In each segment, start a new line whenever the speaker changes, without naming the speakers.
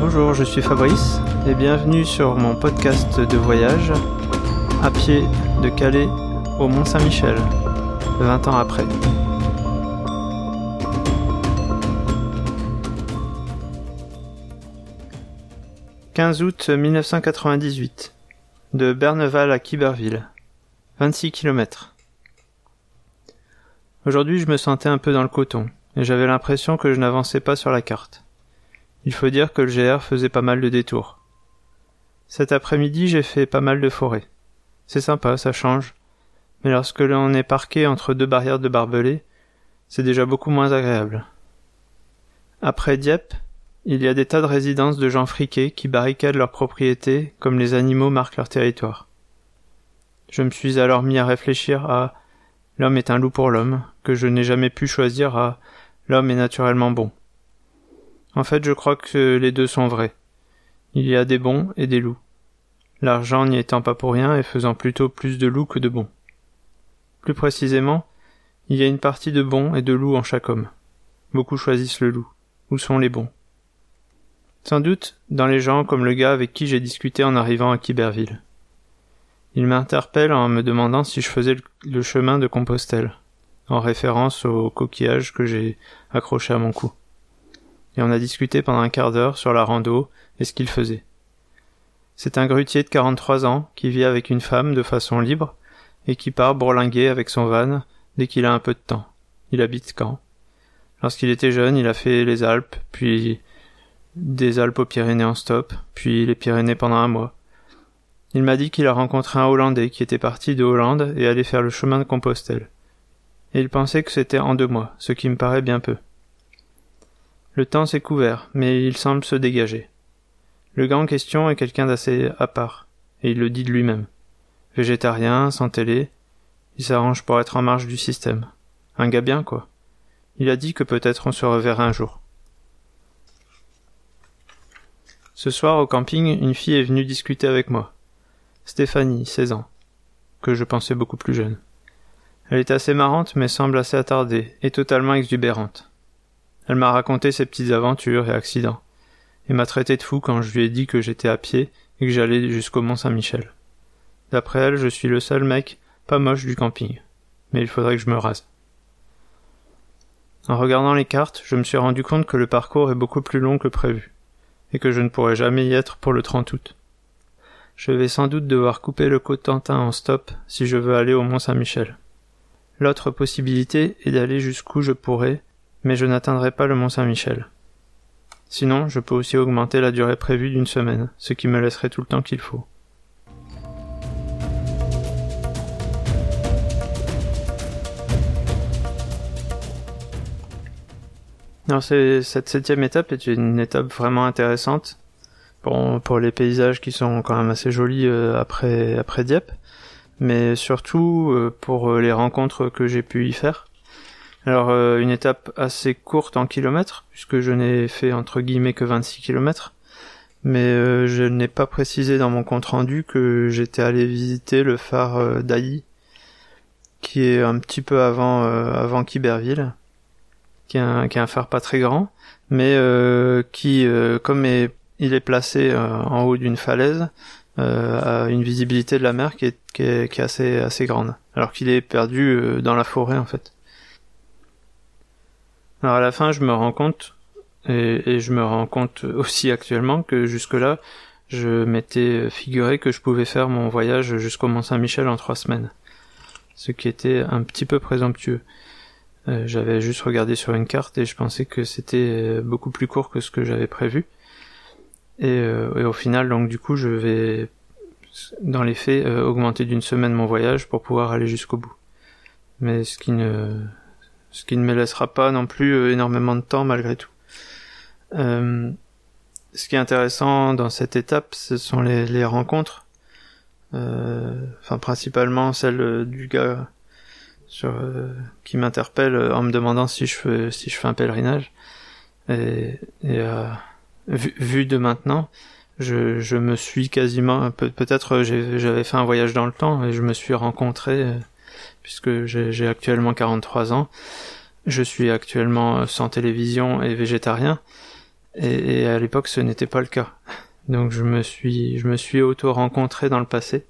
Bonjour, je suis Fabrice et bienvenue sur mon podcast de voyage à pied de Calais au Mont Saint-Michel, 20 ans après. « 15 août 1998. De Berneval à Quiberville. 26 km. Aujourd'hui je me sentais un peu dans le coton, et j'avais l'impression que je n'avançais pas sur la carte. Il faut dire que le GR faisait pas mal de détours. Cet après-midi, j'ai fait pas mal de forêts. C'est sympa, ça change. Mais lorsque l'on est parqué entre deux barrières de barbelés, c'est déjà beaucoup moins agréable. Après Dieppe, il y a des tas de résidences de gens friqués qui barricadent leurs propriétés comme les animaux marquent leur territoire. Je me suis alors mis à réfléchir à l'homme est un loup pour l'homme, que je n'ai jamais pu choisir à l'homme est naturellement bon. En fait, je crois que les deux sont vrais. Il y a des bons et des loups. L'argent n'y étant pas pour rien et faisant plutôt plus de loups que de bons. Plus précisément, il y a une partie de bons et de loups en chaque homme. Beaucoup choisissent le loup. Où sont les bons? Sans doute dans les gens comme le gars avec qui j'ai discuté en arrivant à Quiberville. Il m'interpelle en me demandant si je faisais le chemin de Compostelle, en référence au coquillage que j'ai accroché à mon cou et on a discuté pendant un quart d'heure sur la rando et ce qu'il faisait. C'est un grutier de 43 ans qui vit avec une femme de façon libre et qui part bourlinguer avec son van dès qu'il a un peu de temps. Il habite Caen. Lorsqu'il était jeune, il a fait les Alpes, puis des Alpes aux Pyrénées en stop, puis les Pyrénées pendant un mois. Il m'a dit qu'il a rencontré un Hollandais qui était parti de Hollande et allait faire le chemin de Compostelle. Et il pensait que c'était en deux mois, ce qui me paraît bien peu. Le temps s'est couvert, mais il semble se dégager. Le gars en question est quelqu'un d'assez à part, et il le dit de lui-même. Végétarien, sans télé, il s'arrange pour être en marge du système. Un gars bien, quoi. Il a dit que peut-être on se reverrait un jour. Ce soir, au camping, une fille est venue discuter avec moi. Stéphanie, 16 ans, que je pensais beaucoup plus jeune. Elle est assez marrante, mais semble assez attardée, et totalement exubérante. Elle m'a raconté ses petites aventures et accidents, et m'a traité de fou quand je lui ai dit que j'étais à pied et que j'allais jusqu'au Mont Saint-Michel. D'après elle, je suis le seul mec pas moche du camping, mais il faudrait que je me rase. En regardant les cartes, je me suis rendu compte que le parcours est beaucoup plus long que prévu, et que je ne pourrai jamais y être pour le 30 août. Je vais sans doute devoir couper le Cotentin en stop si je veux aller au Mont Saint-Michel. L'autre possibilité est d'aller jusqu'où je pourrai mais je n'atteindrai pas le Mont Saint-Michel. Sinon, je peux aussi augmenter la durée prévue d'une semaine, ce qui me laisserait tout le temps qu'il faut. Alors cette septième étape est une étape vraiment intéressante pour, pour les paysages qui sont quand même assez jolis euh, après, Dieppe, mais surtout euh, pour les rencontres que j'ai pu y faire. Alors euh, une étape assez courte en kilomètres, puisque je n'ai fait entre guillemets que 26 kilomètres, mais euh, je n'ai pas précisé dans mon compte rendu que j'étais allé visiter le phare euh, d'Ailly, qui est un petit peu avant avant Quiberville, qui est, un, phare pas très grand, mais qui, comme il est placé en haut d'une falaise, a une visibilité de la mer qui est, qui est, qui est assez assez grande, alors qu'il est perdu dans la forêt en fait. Alors à la fin, je me rends compte, et, je me rends compte aussi actuellement que jusque-là, je m'étais figuré que je pouvais faire mon voyage jusqu'au Mont Saint-Michel en trois semaines. Ce qui était un petit peu présomptueux. Euh, j'avais juste regardé sur une carte et je pensais que c'était beaucoup plus court que ce que j'avais prévu. Et, euh, au final, donc du coup, je vais, dans les faits, euh, augmenter d'une semaine mon voyage pour pouvoir aller jusqu'au bout. Mais ce qui ne, ce qui ne me laissera pas non plus euh, énormément de temps malgré tout. Euh, ce qui est intéressant dans cette étape, ce sont les, les rencontres, euh, enfin principalement celle du gars sur, qui m'interpelle en me demandant si je fais, si je fais un pèlerinage. Et, et vu, vu, de maintenant, je, je me suis quasiment, peut-être j'avais fait un voyage dans le temps et je me suis rencontré puisque j'ai actuellement 43 ans. Je suis actuellement sans télévision et végétarien. Et, à l'époque, ce n'était pas le cas. Donc je me suis, je me suis auto-rencontré dans le passé.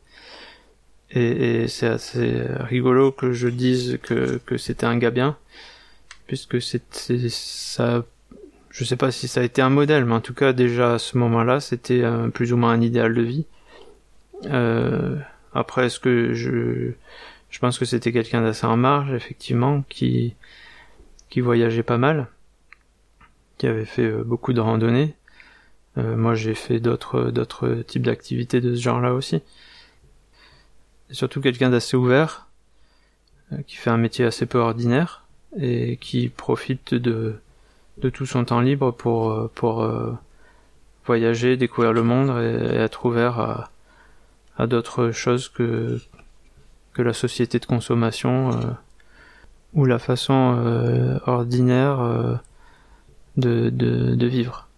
Et, c'est assez rigolo que je dise que, que c'était un gars bien, puisque c'était ça. Je sais pas si ça a été un modèle, mais en tout cas déjà à ce moment-là, c'était plus ou moins un idéal de vie. Euh, après, est-ce que je, je pense que c'était quelqu'un d'assez en marge, effectivement, qui, qui voyageait pas mal, qui avait fait euh, beaucoup de randonnées. Euh, moi, j'ai fait d'autres, d'autres types d'activités de ce genre-là aussi. Et surtout quelqu'un d'assez ouvert, euh, qui fait un métier assez peu ordinaire et qui profite de, de tout son temps libre pour, pour voyager, découvrir le monde et être ouvert à, à d'autres choses que, que la société de consommation euh, ou la façon euh, ordinaire euh, de, de, vivre.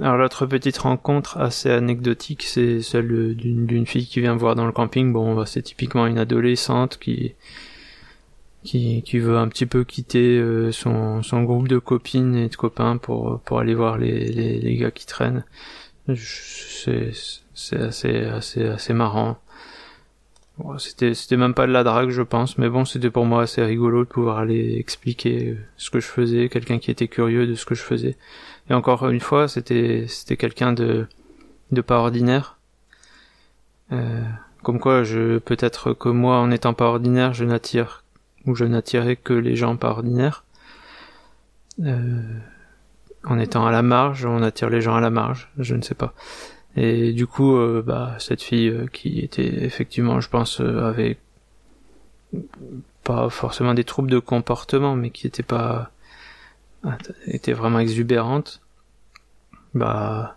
Alors l'autre petite rencontre assez anecdotique, c'est celle d'une fille qui vient voir dans le camping. Bon, bah, c'est typiquement une adolescente qui, qui, qui veut un petit peu quitter son, son groupe de copines et de copains pour, pour aller voir les, les, gars qui traînent. C'est c'est assez, assez, assez marrant. C'était, c'était même pas de la drague, je pense, mais bon, c'était pour moi assez rigolo de pouvoir aller expliquer ce que je faisais, quelqu'un qui était curieux de ce que je faisais. Et encore une fois, c'était, c'était quelqu'un de, de pas ordinaire. Euh, comme quoi, peut-être que moi, en étant pas ordinaire, je n'attire, ou je n'attirais que les gens pas ordinaires. Euh, en étant à la marge, on attire les gens à la marge, je ne sais pas. Et du coup, euh, bah, cette fille euh, qui était effectivement, je pense, euh, avait pas forcément des troubles de comportement, mais qui était pas était vraiment exubérante, bah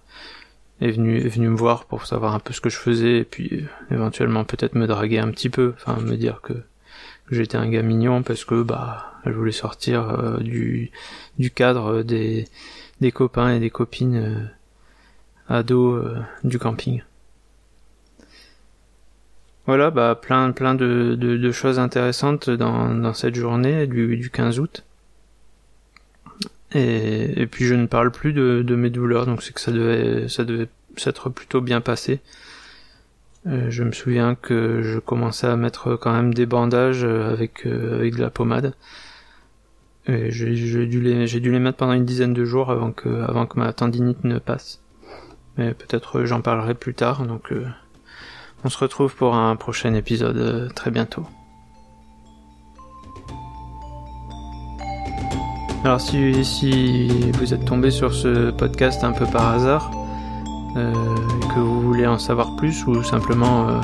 est venue est venue me voir pour savoir un peu ce que je faisais et puis éventuellement peut-être me draguer un petit peu, enfin me dire que, que j'étais un gars mignon parce que bah elle voulait sortir du du cadre des des copains et des copines ado euh, du camping. Voilà, bah plein plein de, choses intéressantes dans, cette journée du, du 15 août. Et, puis je ne parle plus de, mes douleurs, donc c'est que ça devait ça devait s'être plutôt bien passé. Euh, je me souviens que je commençais à mettre quand même des bandages avec euh, avec de la pommade. J'ai dû les mettre pendant une dizaine de jours avant que ma tendinite ne passe. Mais peut-être euh, j'en parlerai plus tard, donc euh, on se retrouve pour un prochain épisode euh, très bientôt. Alors si, si vous êtes tombé sur ce podcast un peu par hasard, que vous voulez en savoir plus ou simplement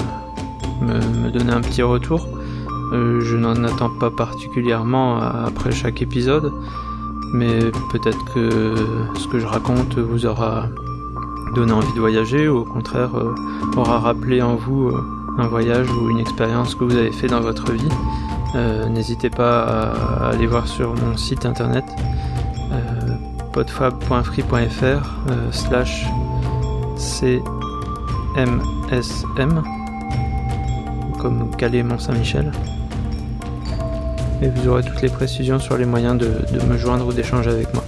me, me, donner un petit retour, je n'en attends pas particulièrement après chaque épisode, mais peut-être que ce que je raconte vous aura donner envie de voyager ou au contraire euh, aura rappelé en vous euh, un voyage ou une expérience que vous avez fait dans votre vie. Euh, n'hésitez pas à aller voir sur mon site internet podfab.free.fr slash cmsm comme Calais Mont-Saint-Michel et vous aurez toutes les précisions sur les moyens de me joindre ou d'échanger avec moi.